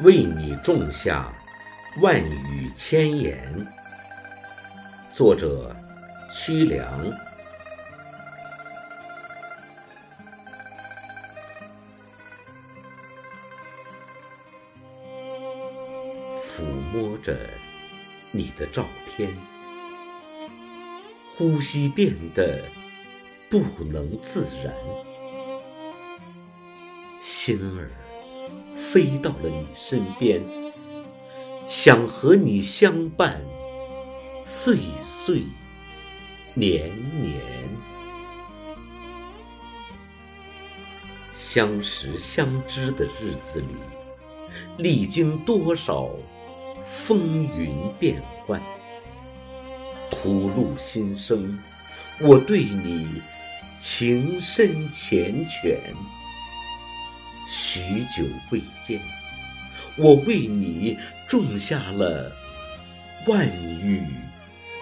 为你种下万语千言。作者：屈良。抚摸着你的照片，呼吸变得不能自然，心儿。飞到了你身边，想和你相伴，岁岁年年。相识相知的日子里，历经多少风云变幻，吐露心声，我对你情深缱绻。许久未见，我为你种下了万语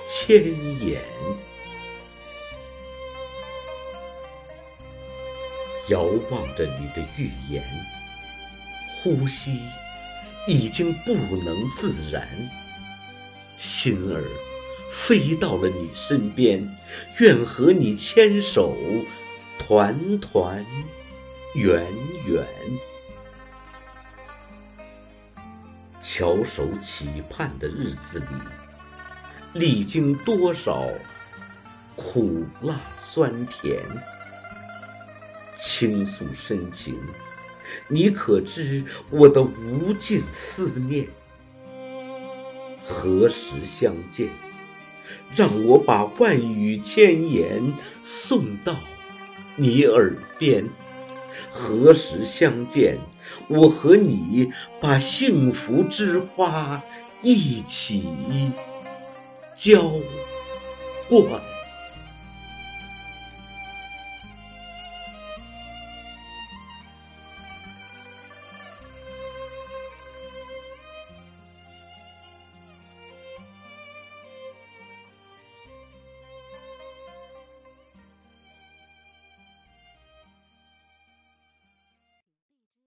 千言。遥望着你的预言，呼吸已经不能自然，心儿飞到了你身边，愿和你牵手，团团。远远，翘首企盼的日子里，历经多少苦辣酸甜，倾诉深情，你可知我的无尽思念？何时相见？让我把万语千言送到你耳边。何时相见？我和你把幸福之花一起浇灌。